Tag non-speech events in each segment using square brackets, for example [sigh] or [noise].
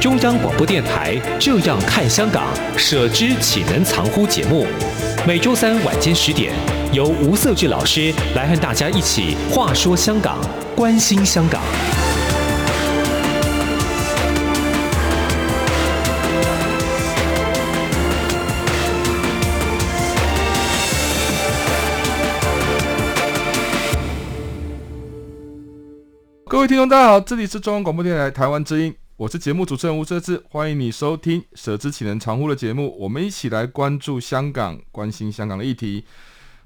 中央广播电台《这样看香港》，舍之岂能藏乎节目，每周三晚间十点，由吴色志老师来和大家一起话说香港，关心香港。各位听众，大家好，这里是中央广播电台台湾之音，我是节目主持人吴瑟智，欢迎你收听《舍之岂能常乎》的节目，我们一起来关注香港，关心香港的议题。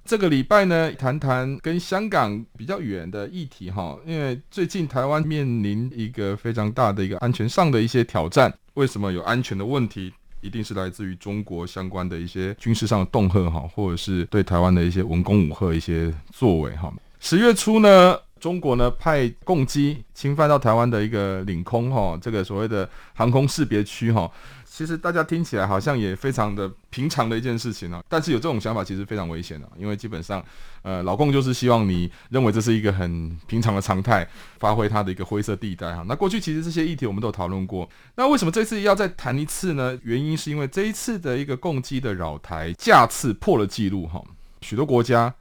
这个礼拜呢，谈谈跟香港比较远的议题哈，因为最近台湾面临一个非常大的一个安全上的一些挑战。为什么有安全的问题？一定是来自于中国相关的一些军事上的恫吓哈，或者是对台湾的一些文攻武吓一些作为哈。十月初呢，中国呢派共机侵犯到台湾的一个领空哈，这个所谓的航空识别区哈，其实大家听起来好像也非常的平常的一件事情啊，但是有这种想法其实非常危险的，因为基本上呃老共就是希望你认为这是一个很平常的常态，发挥它的一个灰色地带哈。那过去其实这些议题我们都有讨论过，那为什么这次要再谈一次呢？原因是因为这一次的一个共机的扰台架次破了纪录哈，许多国家。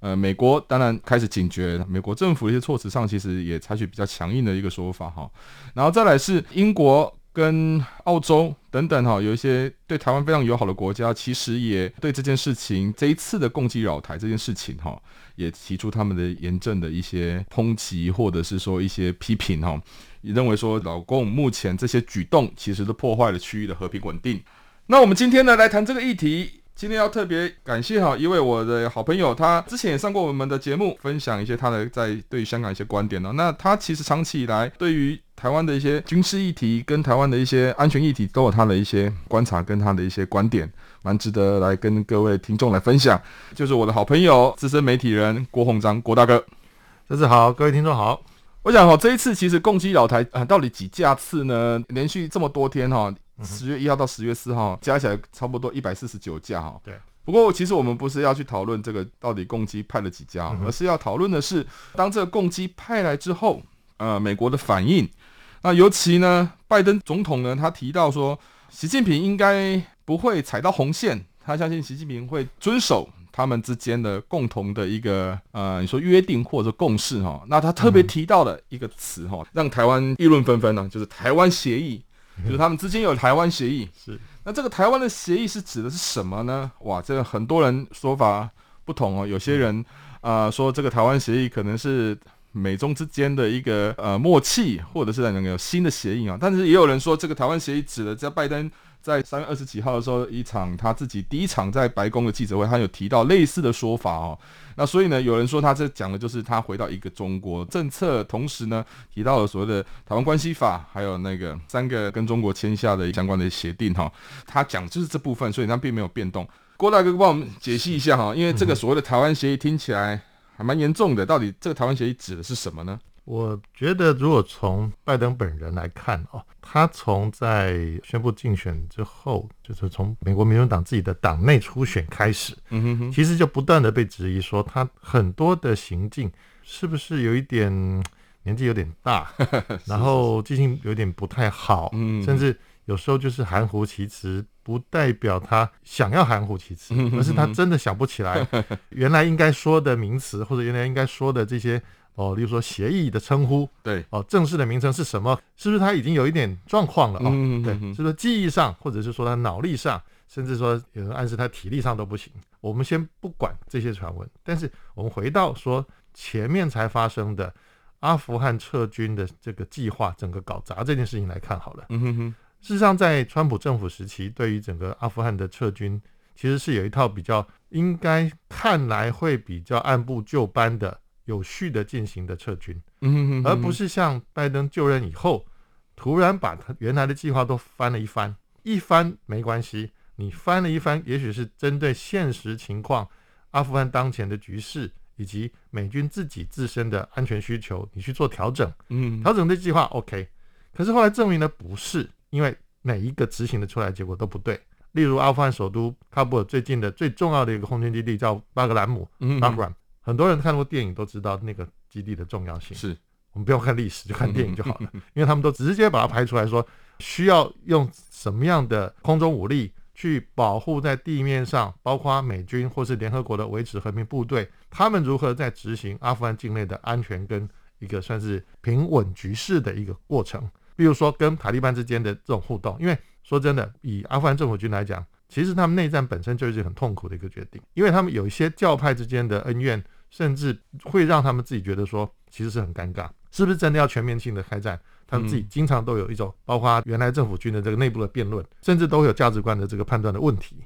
呃，美国当然开始警觉，美国政府的一些措辞上其实也采取比较强硬的一个说法哈，然后再来是英国跟澳洲等等哈，有一些对台湾非常友好的国家，其实也对这件事情这一次的共机扰台这件事情哈，也提出他们的严正的一些抨击或者是说一些批评哈，也认为说老共目前这些举动其实都破坏了区域的和平稳定。那我们今天呢来谈这个议题。今天要特别感谢哈一位我的好朋友，他之前也上过我们的节目，分享一些他的在对香港一些观点呢。那他其实长期以来对于台湾的一些军事议题跟台湾的一些安全议题都有他的一些观察跟他的一些观点，蛮值得来跟各位听众来分享。就是我的好朋友资深媒体人郭鸿章郭大哥，这是好，各位听众好。我想哈这一次其实共机扰台啊，到底几架次呢？连续这么多天哈。十月一号到十月四号加起来差不多一百四十九架哈。对。不过其实我们不是要去讨论这个到底共机派了几架，而是要讨论的是当这个共机派来之后，呃，美国的反应。那尤其呢，拜登总统呢，他提到说，习近平应该不会踩到红线，他相信习近平会遵守他们之间的共同的一个呃，你说约定或者共识哈。那他特别提到了一个词哈，让台湾议论纷纷呢，就是台湾协议。就是他们之间有台湾协议，是那这个台湾的协议是指的是什么呢？哇，这个很多人说法不同哦。有些人啊、呃、说这个台湾协议可能是美中之间的一个呃默契，或者是那个有新的协议啊。但是也有人说这个台湾协议指的在拜登。在三月二十几号的时候，一场他自己第一场在白宫的记者会，他有提到类似的说法哦。那所以呢，有人说他这讲的就是他回到一个中国政策，同时呢提到了所谓的台湾关系法，还有那个三个跟中国签下的相关的协定哈。他讲就是这部分，所以他并没有变动。郭大哥帮我们解析一下哈，因为这个所谓的台湾协议听起来还蛮严重的，到底这个台湾协议指的是什么呢？我觉得，如果从拜登本人来看哦，他从在宣布竞选之后，就是从美国民主党自己的党内初选开始，嗯哼哼，其实就不断的被质疑说，他很多的行径是不是有一点年纪有点大，[laughs] 然后记性有点不太好，嗯，甚至有时候就是含糊其辞，不代表他想要含糊其辞，而是他真的想不起来 [laughs] 原来应该说的名词，或者原来应该说的这些。哦，例如说协议的称呼，对，哦，正式的名称是什么？是不是他已经有一点状况了？哦，嗯、对，是不是记忆上，或者是说他脑力上，甚至说有人暗示他体力上都不行？我们先不管这些传闻，但是我们回到说前面才发生的阿富汗撤军的这个计划，整个搞砸这件事情来看好了。嗯哼哼。事实上，在川普政府时期，对于整个阿富汗的撤军，其实是有一套比较应该看来会比较按部就班的。有序的进行的撤军，而不是像拜登就任以后突然把他原来的计划都翻了一番，一翻没关系，你翻了一翻，也许是针对现实情况、阿富汗当前的局势以及美军自己自身的安全需求，你去做调整，嗯，调整这计划 OK。可是后来证明呢，不是，因为每一个执行的出来结果都不对。例如阿富汗首都喀布尔最近的最重要的一个空军基地叫巴格兰姆，嗯，巴格兰，很多人看过电影都知道那个基地的重要性。是我们不要看历史，就看电影就好了，[laughs] 因为他们都直接把它拍出来说，需要用什么样的空中武力去保护在地面上，包括美军或是联合国的维持和平部队，他们如何在执行阿富汗境内的安全跟一个算是平稳局势的一个过程。比如说跟塔利班之间的这种互动，因为说真的，以阿富汗政府军来讲，其实他们内战本身就是很痛苦的一个决定，因为他们有一些教派之间的恩怨，甚至会让他们自己觉得说，其实是很尴尬，是不是真的要全面性的开战？他们自己经常都有一种，包括原来政府军的这个内部的辩论，甚至都有价值观的这个判断的问题，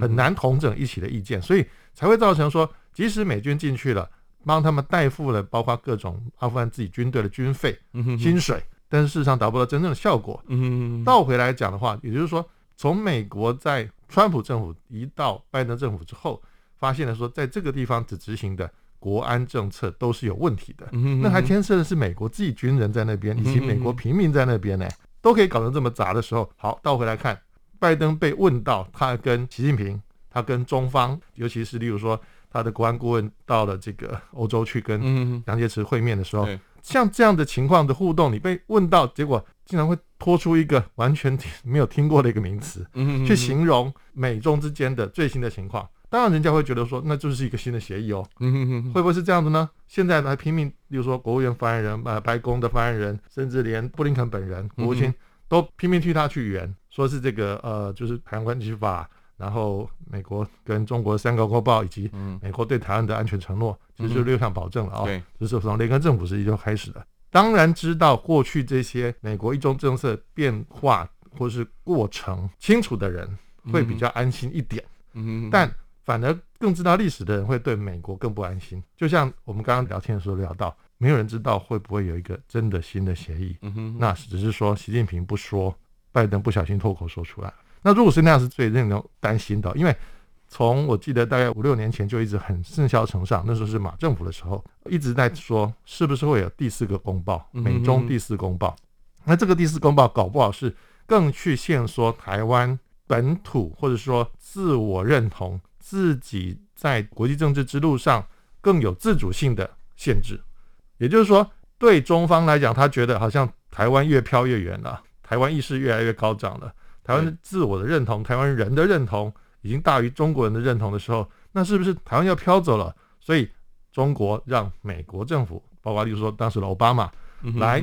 很难统整一起的意见，所以才会造成说，即使美军进去了，帮他们代付了包括各种阿富汗自己军队的军费、薪水。但是事实上达不到真正的效果。嗯，倒回来讲的话，也就是说，从美国在川普政府移到拜登政府之后，发现了说，在这个地方只执行的国安政策都是有问题的。嗯，那还牵涉的是美国自己军人在那边，以及美国平民在那边呢，都可以搞成这么杂的时候。好，倒回来看，拜登被问到他跟习近平，他跟中方，尤其是例如说他的国安顾问到了这个欧洲去跟杨洁篪会面的时候。像这样的情况的互动，你被问到，结果竟然会拖出一个完全没有听过的一个名词，去形容美中之间的最新的情况。当然，人家会觉得说，那就是一个新的协议哦。会不会是这样子呢？现在还拼命，比如说国务院发言人、呃白宫的发言人，甚至连布林肯本人、国务卿都拼命替他去圆，说是这个呃，就是台湾关系法。然后，美国跟中国三个公报，以及美国对台湾的安全承诺，其实就是六项保证了啊、哦。对，这是从雷根政府时期就开始的。当然知道过去这些美国一中政策变化或是过程清楚的人，会比较安心一点。嗯，但反而更知道历史的人会对美国更不安心。就像我们刚刚聊天的时候聊到，没有人知道会不会有一个真的新的协议。嗯哼，那只是说习近平不说，拜登不小心脱口说出来。那如果是那样，是最令人担心的，因为从我记得大概五六年前就一直很甚嚣尘上，那时候是马政府的时候，一直在说是不是会有第四个公报，美中第四公报。那这个第四公报搞不好是更去限缩台湾本土或者说自我认同，自己在国际政治之路上更有自主性的限制。也就是说，对中方来讲，他觉得好像台湾越飘越远了，台湾意识越来越高涨了。台湾自我的认同，台湾人的认同已经大于中国人的认同的时候，那是不是台湾要飘走了？所以中国让美国政府，包括例如说当时的奥巴马，来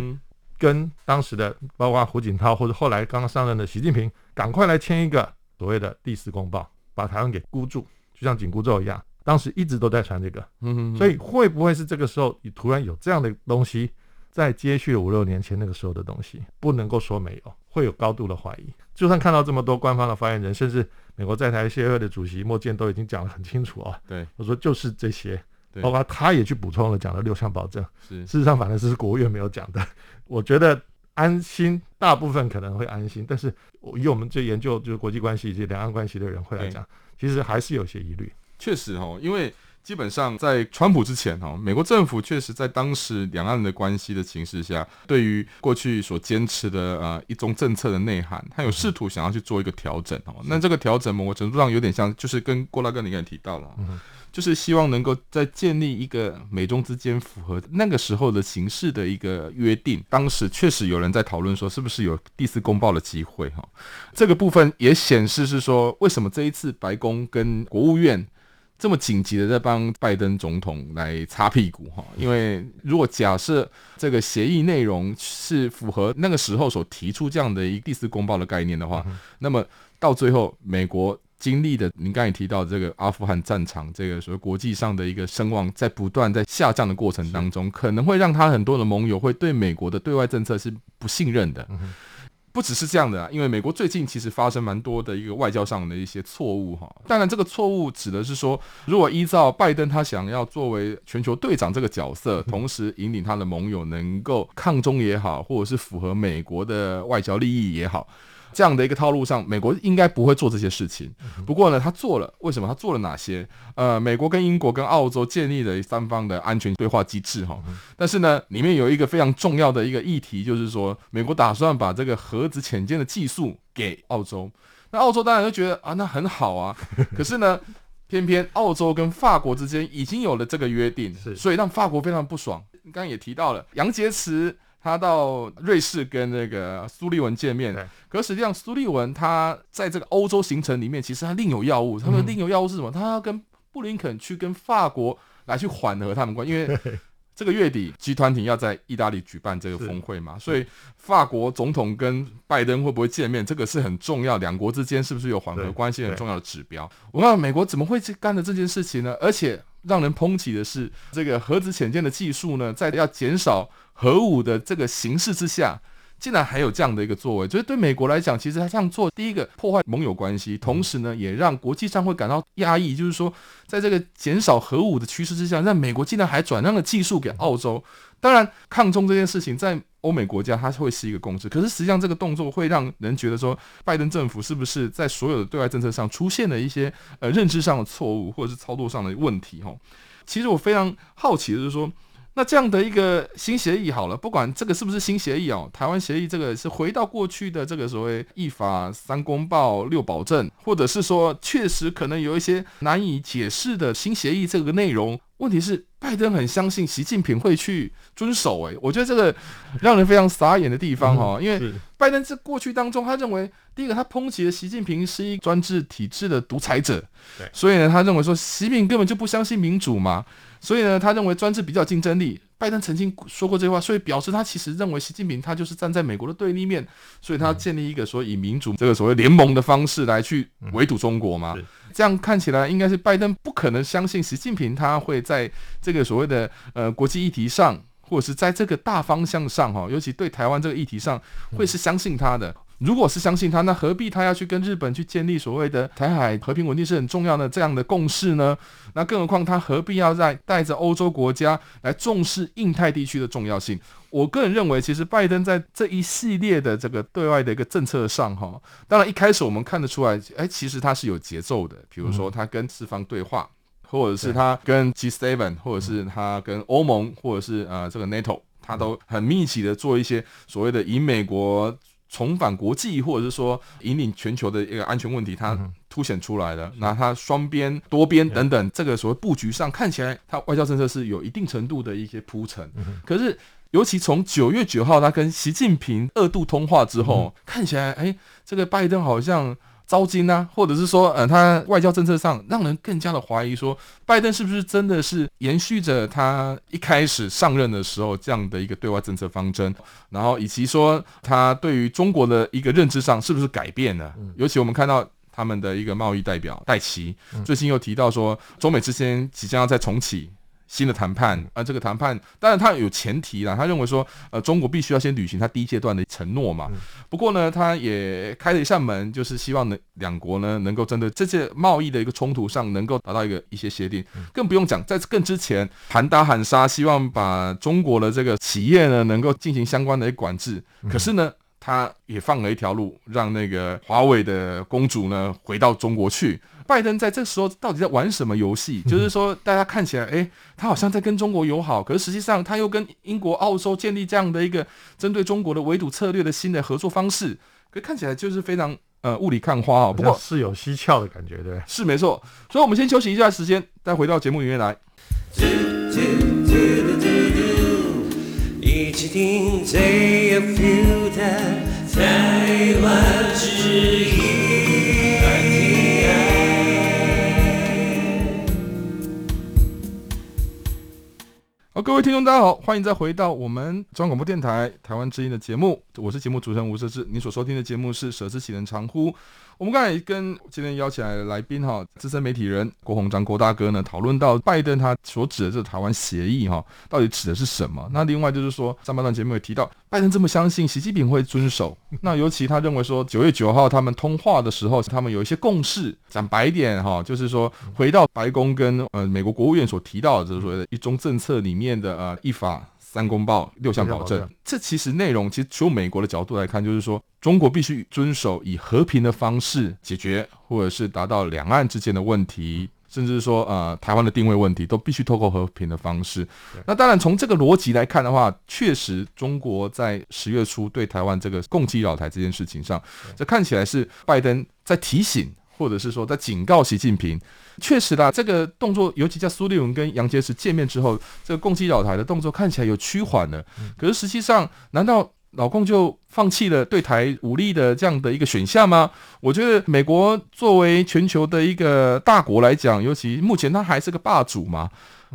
跟当时的包括胡锦涛或者后来刚刚上任的习近平，赶快来签一个所谓的第四公报，把台湾给箍住，就像紧箍咒一样。当时一直都在传这个，嗯所以会不会是这个时候你突然有这样的东西？在接续五六年前那个时候的东西，不能够说没有，会有高度的怀疑。就算看到这么多官方的发言人，甚至美国在台协会的主席莫健都已经讲得很清楚啊。对，我说就是这些，包括他也去补充了讲了六项保证。是，事实上反正是国务院没有讲的。我觉得安心，大部分可能会安心，但是以我们这研究就是国际关系以及两岸关系的人会来讲，其实还是有些疑虑。确实哦，因为。基本上在川普之前哈，美国政府确实在当时两岸的关系的形势下，对于过去所坚持的呃一中政策的内涵，他有试图想要去做一个调整哦。那这个调整某个程度上有点像，就是跟郭大哥你刚才提到了，就是希望能够在建立一个美中之间符合那个时候的形势的一个约定。当时确实有人在讨论说，是不是有第四公报的机会哈？这个部分也显示是说，为什么这一次白宫跟国务院。这么紧急的在帮拜登总统来擦屁股哈，因为如果假设这个协议内容是符合那个时候所提出这样的一个第四公报的概念的话，那么到最后美国经历的，您刚才也提到这个阿富汗战场，这个所谓国际上的一个声望在不断在下降的过程当中，可能会让他很多的盟友会对美国的对外政策是不信任的。不只是这样的啊，因为美国最近其实发生蛮多的一个外交上的一些错误哈。当然，这个错误指的是说，如果依照拜登他想要作为全球队长这个角色，同时引领他的盟友能够抗中也好，或者是符合美国的外交利益也好。这样的一个套路上，美国应该不会做这些事情。不过呢，他做了，为什么？他做了哪些？呃，美国跟英国跟澳洲建立了三方的安全对话机制，哈。但是呢，里面有一个非常重要的一个议题，就是说，美国打算把这个核子潜舰的技术给澳洲。那澳洲当然就觉得啊，那很好啊。[laughs] 可是呢，偏偏澳洲跟法国之间已经有了这个约定，所以让法国非常不爽。刚刚也提到了杨洁篪。他到瑞士跟那个苏利文见面，可实际上苏利文他在这个欧洲行程里面，其实他另有要务。他们另有要务是什么？他要跟布林肯去跟法国来去缓和他们关系，因为这个月底集团体要在意大利举办这个峰会嘛，所以法国总统跟拜登会不会见面，这个是很重要，两国之间是不是有缓和关系很重要的指标。我看美国怎么会去干的这件事情呢？而且让人抨击的是，这个核子潜舰的技术呢，在要减少。核武的这个形势之下，竟然还有这样的一个作为，就是对美国来讲，其实他这样做，第一个破坏盟友关系，同时呢，也让国际上会感到压抑。就是说，在这个减少核武的趋势之下，让美国竟然还转让了技术给澳洲。当然，抗中这件事情在欧美国家它会是一个共识，可是实际上这个动作会让人觉得说，拜登政府是不是在所有的对外政策上出现了一些呃认知上的错误，或者是操作上的问题？哈，其实我非常好奇的就是说。那这样的一个新协议好了，不管这个是不是新协议哦，台湾协议这个是回到过去的这个所谓一法三公报六保证，或者是说确实可能有一些难以解释的新协议这个内容。问题是拜登很相信习近平会去遵守，诶，我觉得这个让人非常傻眼的地方哈，因为拜登在过去当中，他认为第一个他抨击了习近平是一专制体制的独裁者，所以呢，他认为说习近平根本就不相信民主嘛。所以呢，他认为专制比较竞争力。拜登曾经说过这句话，所以表示他其实认为习近平他就是站在美国的对立面，所以他建立一个说以民主这个所谓联盟的方式来去围堵中国嘛。这样看起来应该是拜登不可能相信习近平他会在这个所谓的呃国际议题上，或者是在这个大方向上哈，尤其对台湾这个议题上，会是相信他的。如果是相信他，那何必他要去跟日本去建立所谓的台海和平稳定是很重要的这样的共识呢？那更何况他何必要在带着欧洲国家来重视印太地区的重要性？我个人认为，其实拜登在这一系列的这个对外的一个政策上，哈，当然一开始我们看得出来，哎，其实他是有节奏的。比如说他跟四方对话，或者是他跟 G7，或者是他跟欧盟，或者是呃这个 NATO，他都很密集的做一些所谓的以美国。重返国际，或者是说引领全球的一个安全问题，它凸显出来了。那它双边、多边等等，这个所谓布局上看起来，它外交政策是有一定程度的一些铺陈。可是，尤其从九月九号他跟习近平二度通话之后，看起来，哎，这个拜登好像。糟心呐，或者是说，呃，他外交政策上让人更加的怀疑，说拜登是不是真的是延续着他一开始上任的时候这样的一个对外政策方针，然后以及说他对于中国的一个认知上是不是改变了？尤其我们看到他们的一个贸易代表戴奇最近又提到说，中美之间即将要再重启。新的谈判，啊，这个谈判当然他有前提啦，他认为说，呃，中国必须要先履行他第一阶段的承诺嘛。不过呢，他也开了一扇门，就是希望能两国呢能够针对这些贸易的一个冲突上，能够达到一个一些协定。更不用讲，在更之前喊打喊杀，希望把中国的这个企业呢能够进行相关的管制。可是呢，他也放了一条路，让那个华为的公主呢回到中国去。拜登在这时候到底在玩什么游戏？就是说，大家看起来，诶，他好像在跟中国友好，可是实际上他又跟英国、澳洲建立这样的一个针对中国的围堵策略的新的合作方式，可看起来就是非常呃雾里看花啊。不过是有蹊跷的感觉，对，是没错。所以我们先休息一下时间，再回到节目里面来。一起听最有 feel 的台湾之音。各各位听众，大家好，欢迎再回到我们中央广播电台台湾之音的节目，我是节目主持人吴哲志。你所收听的节目是《舍之岂能长乎》。我们刚才跟今天邀请来的来宾哈，资深媒体人郭鸿章郭大哥呢，讨论到拜登他所指的这个台湾协议哈，到底指的是什么？那另外就是说，上半段节目也提到，拜登这么相信习近平会遵守，那尤其他认为说，九月九号他们通话的时候，他们有一些共识。讲白一点哈，就是说回到白宫跟呃美国国务院所提到的，就是所谓的一中政策里面的呃一法。三公报六项保证，这其实内容其实从美国的角度来看，就是说中国必须遵守以和平的方式解决，或者是达到两岸之间的问题，甚至说呃台湾的定位问题，都必须透过和平的方式。那当然从这个逻辑来看的话，确实中国在十月初对台湾这个共机扰台这件事情上，这看起来是拜登在提醒。或者是说，在警告习近平，确实啦，这个动作，尤其在苏立文跟杨洁篪见面之后，这个共击扰台的动作看起来有趋缓了。可是实际上，难道老共就放弃了对台武力的这样的一个选项吗？我觉得美国作为全球的一个大国来讲，尤其目前他还是个霸主嘛。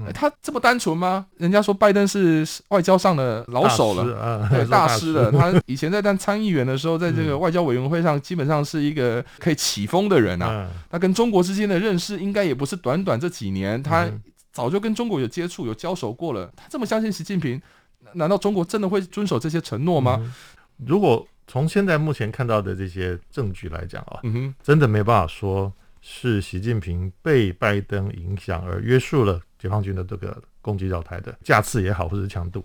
欸、他这么单纯吗？人家说拜登是外交上的老手了，啊、对 [laughs] 大师了。他以前在当参议员的时候，在这个 [laughs] 外交委员会上，基本上是一个可以起风的人啊。他跟中国之间的认识，应该也不是短短这几年，他早就跟中国有接触、有交手过了。他这么相信习近平，难道中国真的会遵守这些承诺吗？嗯、如果从现在目前看到的这些证据来讲啊，真的没办法说是习近平被拜登影响而约束了。解放军的这个攻击扰台的架次也好，或者是强度，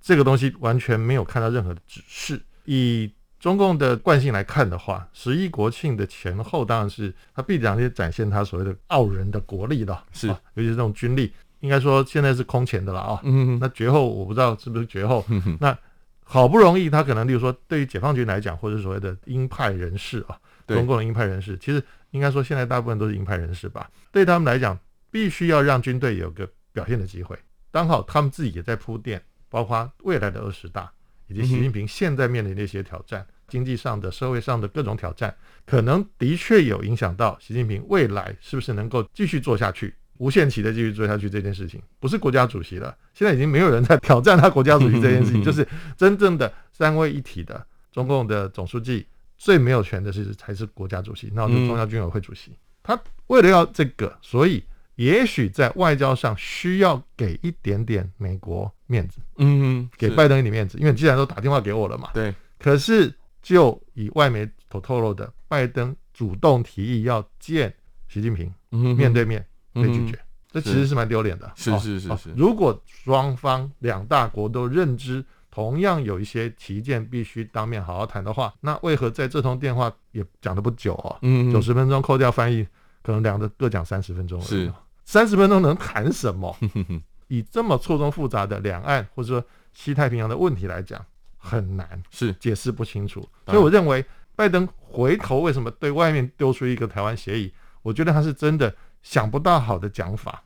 这个东西完全没有看到任何的指示。以中共的惯性来看的话，十一国庆的前后，当然是他必然会展现他所谓的傲人的国力了，是、啊，尤其是这种军力，应该说现在是空前的了啊。嗯哼，那绝后我不知道是不是绝后。嗯哼，那好不容易他可能，例如说对于解放军来讲，或者所谓的鹰派人士啊，中共的鹰派人士，其实应该说现在大部分都是鹰派人士吧，对他们来讲。必须要让军队有个表现的机会，刚好他们自己也在铺垫，包括未来的二十大，以及习近平现在面临的一些挑战，经济上的、社会上的各种挑战，可能的确有影响到习近平未来是不是能够继续做下去，无限期的继续做下去这件事情。不是国家主席了，现在已经没有人在挑战他国家主席这件事情，[laughs] 就是真正的三位一体的中共的总书记，最没有权的是才是国家主席，那就是中央军委会主席。他为了要这个，所以。也许在外交上需要给一点点美国面子，嗯，给拜登一点面子，因为你既然都打电话给我了嘛，对。可是就以外媒所透露的，拜登主动提议要见习近平，面对面被拒绝，这其实是蛮丢脸的。是是是是。如果双方两大国都认知同样有一些旗舰必须当面好好谈的话，那为何在这通电话也讲的不久哦？嗯，九十分钟扣掉翻译，可能两个各讲三十分钟是。三十分钟能谈什么？[laughs] 以这么错综复杂的两岸或者说西太平洋的问题来讲，很难是解释不清楚。所以我认为，拜登回头为什么对外面丢出一个台湾协议？我觉得他是真的想不到好的讲法，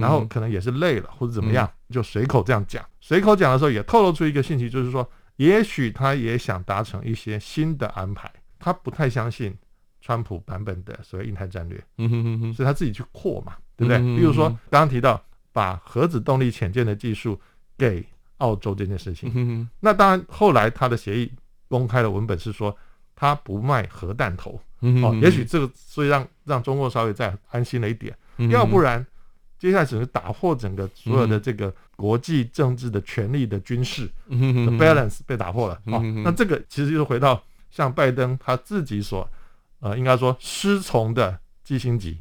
然后可能也是累了或者怎么样，就随口这样讲。随口讲的时候也透露出一个信息，就是说，也许他也想达成一些新的安排。他不太相信川普版本的所谓印太战略，所以他自己去扩嘛。对不对？比如说刚刚提到把核子动力潜舰的技术给澳洲这件事情，那当然后来他的协议公开的文本是说他不卖核弹头，哦，也许这个所以让让中国稍微再安心了一点，要不然接下来只是打破整个所有的这个国际政治的权力的军事的 balance 被打破了，哦，那这个其实就是回到像拜登他自己所呃应该说师从的基辛格。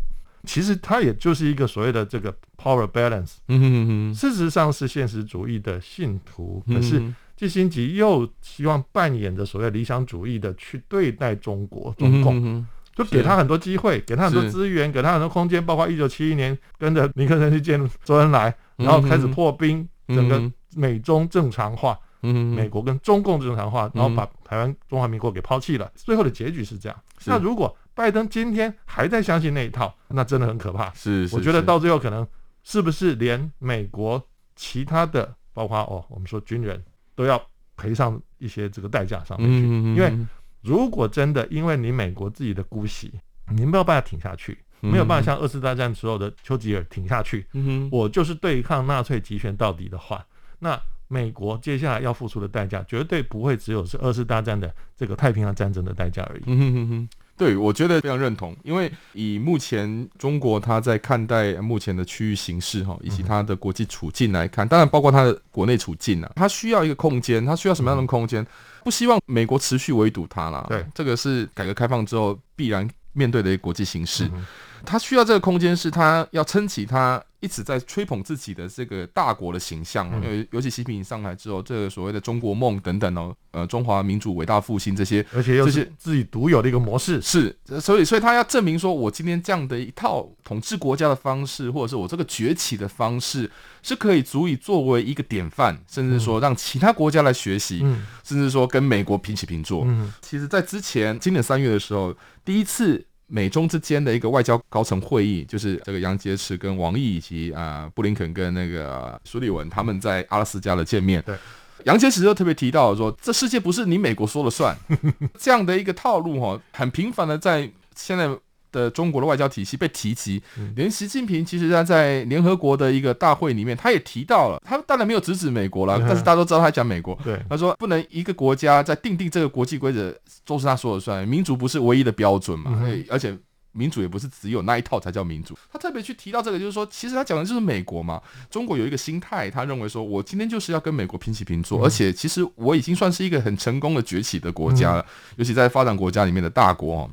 其实它也就是一个所谓的这个 power balance，嗯哼哼，事实上是现实主义的信徒，可是基辛格又希望扮演着所谓理想主义的去对待中国中共，就给他很多机会，给他很多资源，给他很多空间，包括一九七一年跟着尼克森去见周恩来，然后开始破冰，整个美中正常化，美国跟中共正常化，然后把台湾中华民国给抛弃了，最后的结局是这样。那如果拜登今天还在相信那一套，那真的很可怕。是，是，我觉得到最后可能是不是连美国其他的，包括哦，我们说军人都要赔上一些这个代价上面去。因为如果真的因为你美国自己的姑息，你没有办法挺下去，没有办法像二次大战时候的丘吉尔挺下去。嗯，我就是对抗纳粹集权到底的话，那美国接下来要付出的代价绝对不会只有是二次大战的这个太平洋战争的代价而已。嗯哼哼哼。对，我觉得非常认同，因为以目前中国他在看待目前的区域形势哈，以及他的国际处境来看，当然包括他的国内处境啊，他需要一个空间，他需要什么样的空间？不希望美国持续围堵他啦。对，这个是改革开放之后必然面对的一个国际形势。他需要这个空间，是他要撑起他一直在吹捧自己的这个大国的形象。因为尤其习近平上台之后，这个所谓的中国梦等等哦，呃，中华民族伟大复兴这些，而且又是自己独有的一个模式，是，所以，所以他要证明说，我今天这样的一套统治国家的方式，或者是我这个崛起的方式，是可以足以作为一个典范，甚至说让其他国家来学习，嗯、甚至说跟美国平起平坐。嗯，其实，在之前今年三月的时候，第一次。美中之间的一个外交高层会议，就是这个杨洁篪跟王毅以及啊、布林肯跟那个苏利文他们在阿拉斯加的见面。对，杨洁篪就特别提到说，这世界不是你美国说了算，这样的一个套路哈，很频繁的在现在。的中国的外交体系被提及，连习近平其实他在联合国的一个大会里面，他也提到了，他当然没有直指美国了，但是大家都知道他讲美国。对，他说不能一个国家在定定这个国际规则都是他说了算，民主不是唯一的标准嘛，而且民主也不是只有那一套才叫民主。他特别去提到这个，就是说，其实他讲的就是美国嘛。中国有一个心态，他认为说我今天就是要跟美国平起平坐，而且其实我已经算是一个很成功的崛起的国家了，尤其在发展国家里面的大国。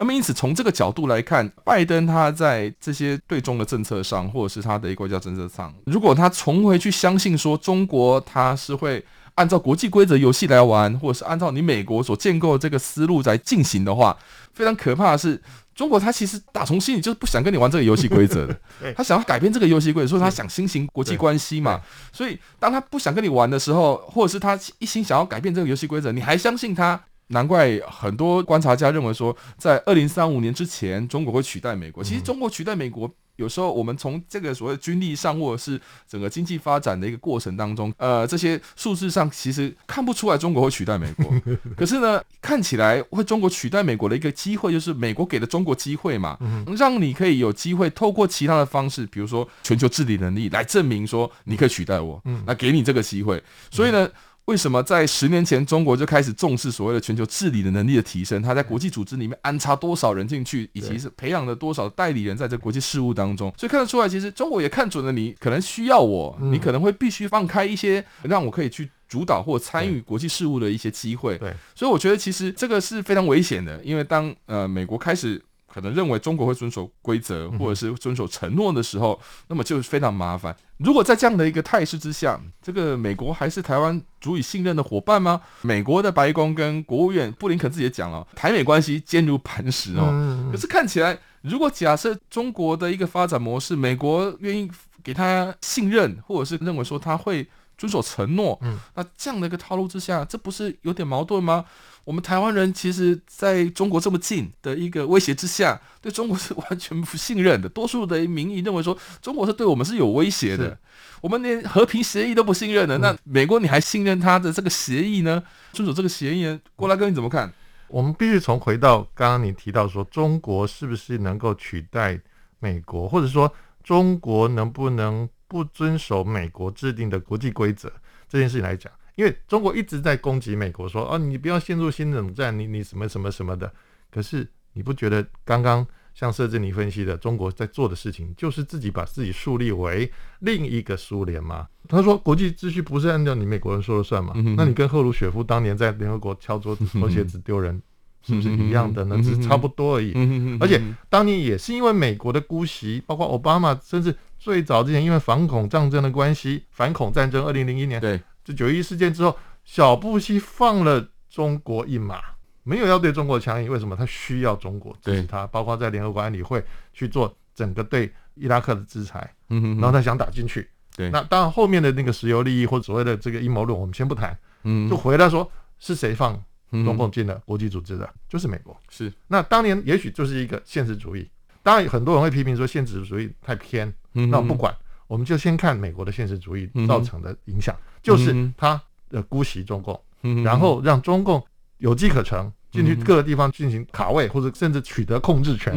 那么，因此从这个角度来看，拜登他在这些对中的政策上，或者是他的一个外交政策上，如果他重回去相信说中国他是会按照国际规则游戏来玩，或者是按照你美国所建构的这个思路来进行的话，非常可怕的是，中国他其实打从心里就是不想跟你玩这个游戏规则的，他想要改变这个游戏规则，所以他想新型国际关系嘛。所以当他不想跟你玩的时候，或者是他一心想要改变这个游戏规则，你还相信他？难怪很多观察家认为说，在二零三五年之前，中国会取代美国。其实，中国取代美国，有时候我们从这个所谓军力上，或者是整个经济发展的一个过程当中，呃，这些数字上其实看不出来中国会取代美国。[laughs] 可是呢，看起来会中国取代美国的一个机会，就是美国给了中国机会嘛，让你可以有机会透过其他的方式，比如说全球治理能力，来证明说你可以取代我，那给你这个机会。所以呢。为什么在十年前中国就开始重视所谓的全球治理的能力的提升？他在国际组织里面安插多少人进去，以及是培养了多少代理人在这国际事务当中？所以看得出来，其实中国也看准了你可能需要我，你可能会必须放开一些让我可以去主导或参与国际事务的一些机会。对，所以我觉得其实这个是非常危险的，因为当呃美国开始。可能认为中国会遵守规则，或者是遵守承诺的时候，那么就非常麻烦。如果在这样的一个态势之下，这个美国还是台湾足以信任的伙伴吗？美国的白宫跟国务院布林肯自己也讲了，台美关系坚如磐石哦。可是看起来，如果假设中国的一个发展模式，美国愿意给他信任，或者是认为说他会遵守承诺，嗯那这样的一个套路之下，这不是有点矛盾吗？我们台湾人其实在中国这么近的一个威胁之下，对中国是完全不信任的。多数的民意认为说，中国是对我们是有威胁的。我们连和平协议都不信任的，那美国你还信任他的这个协议呢？遵守这个协议呢？郭大哥你怎么看？我们必须从回到刚刚你提到说，中国是不是能够取代美国，或者说中国能不能不遵守美国制定的国际规则这件事情来讲？因为中国一直在攻击美国说，说哦，你不要陷入新冷战，你你什么什么什么的。可是你不觉得刚刚像设置你分析的，中国在做的事情就是自己把自己树立为另一个苏联吗？他说国际秩序不是按照你美国人说了算吗？那你跟赫鲁雪夫当年在联合国敲桌子 [laughs] 脱鞋子丢人，是不是一样的呢？只是差不多而已。而且当年也是因为美国的姑息，包括奥巴马，甚至最早之前因为反恐战争的关系，反恐战争二零零一年对。就九一事件之后，小布希放了中国一马，没有要对中国强硬。为什么？他需要中国支持他，包括在联合国安理会去做整个对伊拉克的制裁。然后他想打进去。对，那当然后面的那个石油利益或所谓的这个阴谋论，我们先不谈。嗯，就回来说是谁放中共进了国际组织的？就是美国。是。那当年也许就是一个现实主义。当然很多人会批评说现实主义太偏。嗯，那我不管。我们就先看美国的现实主义造成的影响，就是他的姑息中共，然后让中共有机可乘，进去各个地方进行卡位，或者甚至取得控制权。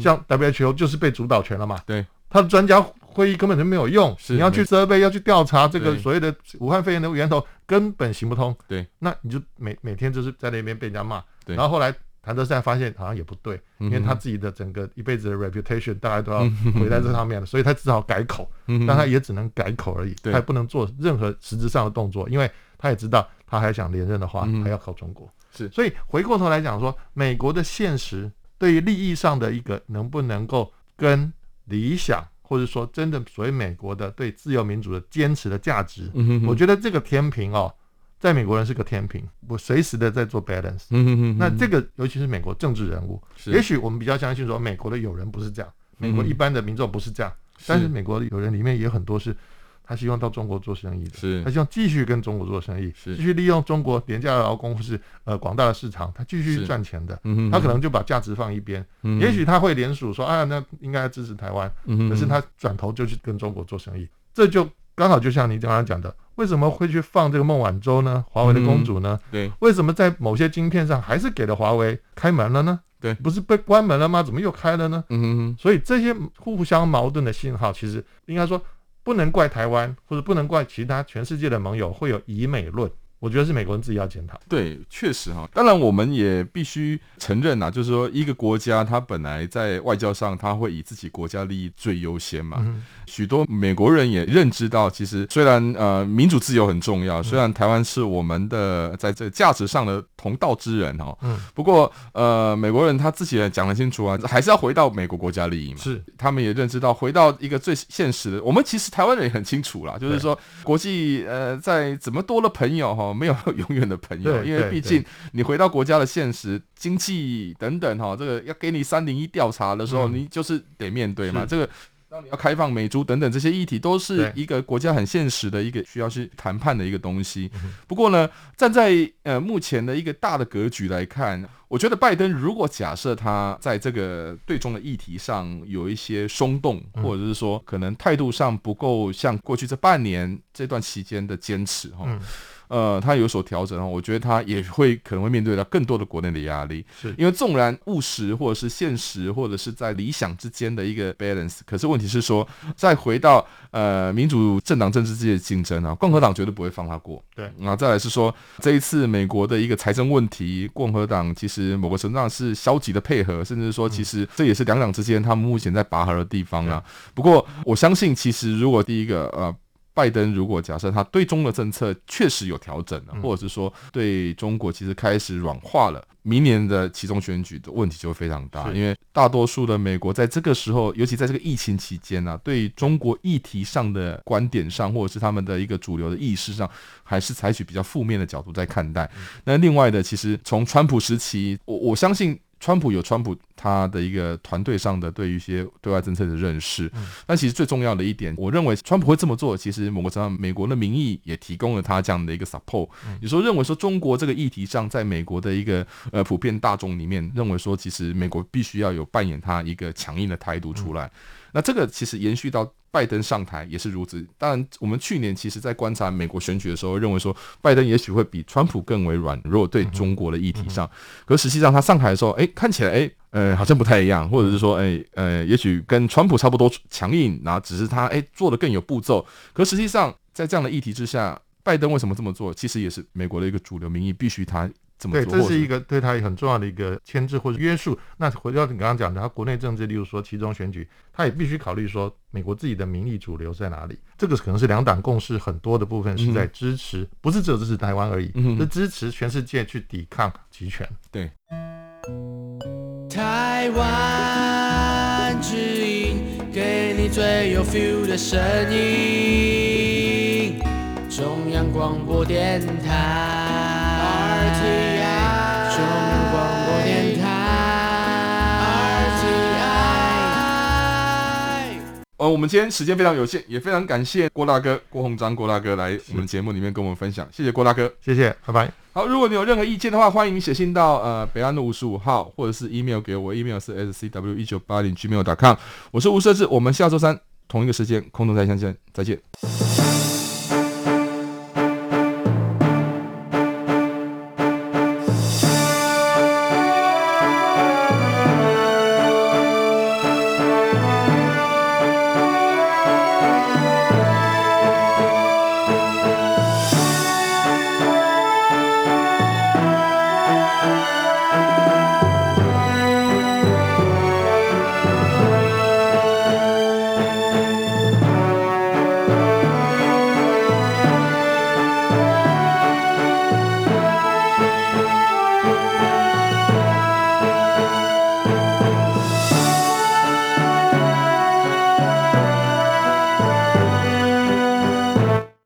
像 WHO 就是被主导权了嘛？对，他的专家会议根本就没有用。是你要去 survey，要去调查这个所谓的武汉肺炎的源头，根本行不通。对，那你就每每天就是在那边被人家骂。对然后后来谭德赛发现好像也不对，因为他自己的整个一辈子的 reputation 大概都要毁在这上面了，所以他只好改口。但他也只能改口而已，他也不能做任何实质上的动作，因为他也知道他还想连任的话，还要靠中国。是所以回过头来讲说，美国的现实对于利益上的一个能不能够跟理想，或者说真的所谓美国的对自由民主的坚持的价值，嗯哼哼我觉得这个天平哦，在美国人是个天平，我随时的在做 balance。嗯哼哼那这个尤其是美国政治人物，也许我们比较相信说，美国的友人不是这样，美国嗯一般的民众不是这样，但是美国的友人里面也有很多是。他希望到中国做生意的，是他希望继续跟中国做生意，是继续利用中国廉价的劳工或是呃广大的市场，他继续赚钱的。他可能就把价值放一边，嗯也许他会联署说啊，那应该支持台湾，可是他转头就去跟中国做生意，这就刚好就像你刚刚讲的，为什么会去放这个孟晚舟呢？华为的公主呢？对，为什么在某些晶片上还是给了华为开门了呢？对不是被关门了吗？怎么又开了呢？嗯哼哼所以这些互相矛盾的信号，其实应该说不能怪台湾，或者不能怪其他全世界的盟友会有以美论。我觉得是美国人自己要检讨。对，确实哈。当然，我们也必须承认呐，就是说，一个国家它本来在外交上，它会以自己国家利益最优先嘛。嗯许多美国人也认知到，其实虽然呃民主自由很重要，虽然台湾是我们的在这个价值上的同道之人哈，嗯，不过呃美国人他自己也讲得清楚啊，还是要回到美国国家利益嘛。是他们也认知到，回到一个最现实的，我们其实台湾人也很清楚啦，就是说国际呃在怎么多了朋友哈，没有 [laughs] 永远的朋友，因为毕竟你回到国家的现实、经济等等哈，这个要给你三零一调查的时候，嗯你就是得面对嘛，这个。当你要开放美猪等等这些议题，都是一个国家很现实的一个需要去谈判的一个东西。嗯不过呢，站在呃目前的一个大的格局来看，我觉得拜登如果假设他在这个对中的议题上有一些松动，嗯或者是说可能态度上不够像过去这半年这段期间的坚持哈。嗯呃，他有所调整啊，我觉得他也会可能会面对到更多的国内的压力，是因为纵然务实或者是现实或者是在理想之间的一个 balance，可是问题是说，再回到呃民主政党政治之间的竞争啊，共和党绝对不会放他过。对，然后再来是说，这一次美国的一个财政问题，共和党其实某个程度上是消极的配合，甚至说其实这也是两党之间他们目前在拔河的地方啊。不过我相信，其实如果第一个呃。拜登如果假设他对中的政策确实有调整了，或者是说对中国其实开始软化了，明年的其中选举的问题就会非常大，因为大多数的美国在这个时候，尤其在这个疫情期间呢、啊，对中国议题上的观点上，或者是他们的一个主流的意识上，还是采取比较负面的角度在看待。那另外的，其实从川普时期，我我相信。川普有川普他的一个团队上的对于一些对外政策的认识，但其实最重要的一点，我认为川普会这么做，其实某个程度上，美国的民意也提供了他这样的一个 support。有时候认为说中国这个议题上，在美国的一个呃普遍大众里面，认为说其实美国必须要有扮演他一个强硬的态度出来。那这个其实延续到拜登上台也是如此。当然，我们去年其实在观察美国选举的时候，认为说拜登也许会比川普更为软弱对中国的议题上。可实际上他上台的时候，哎，看起来哎，呃，好像不太一样，或者是说，哎，呃，也许跟川普差不多强硬，然后只是他哎做的更有步骤。可实际上在这样的议题之下，拜登为什么这么做？其实也是美国的一个主流民意必须他。对，这是一个对他很重要的一个牵制或者约束。那回到你刚刚讲的，他国内政治，例如说其中选举，他也必须考虑说美国自己的民意主流在哪里。这个可能是两党共识很多的部分是在支持，嗯、不是只有支持台湾而已，嗯、是支持全世界去抵抗集权。对。台湾之音，给你最有 feel 的声音，中央广播电台。中央广播电台 RTI。呃，我们今天时间非常有限，也非常感谢郭大哥郭鸿章郭大哥来我们节目里面跟我们分享，谢谢郭大哥，谢谢，拜拜。好，如果你有任何意见的话，欢迎写信到呃北安路五十五号，或者是 email 给我，email 是 scw 一九八零 gmail.com，我是吴设志，我们下周三同一个时间空中再相见，再见。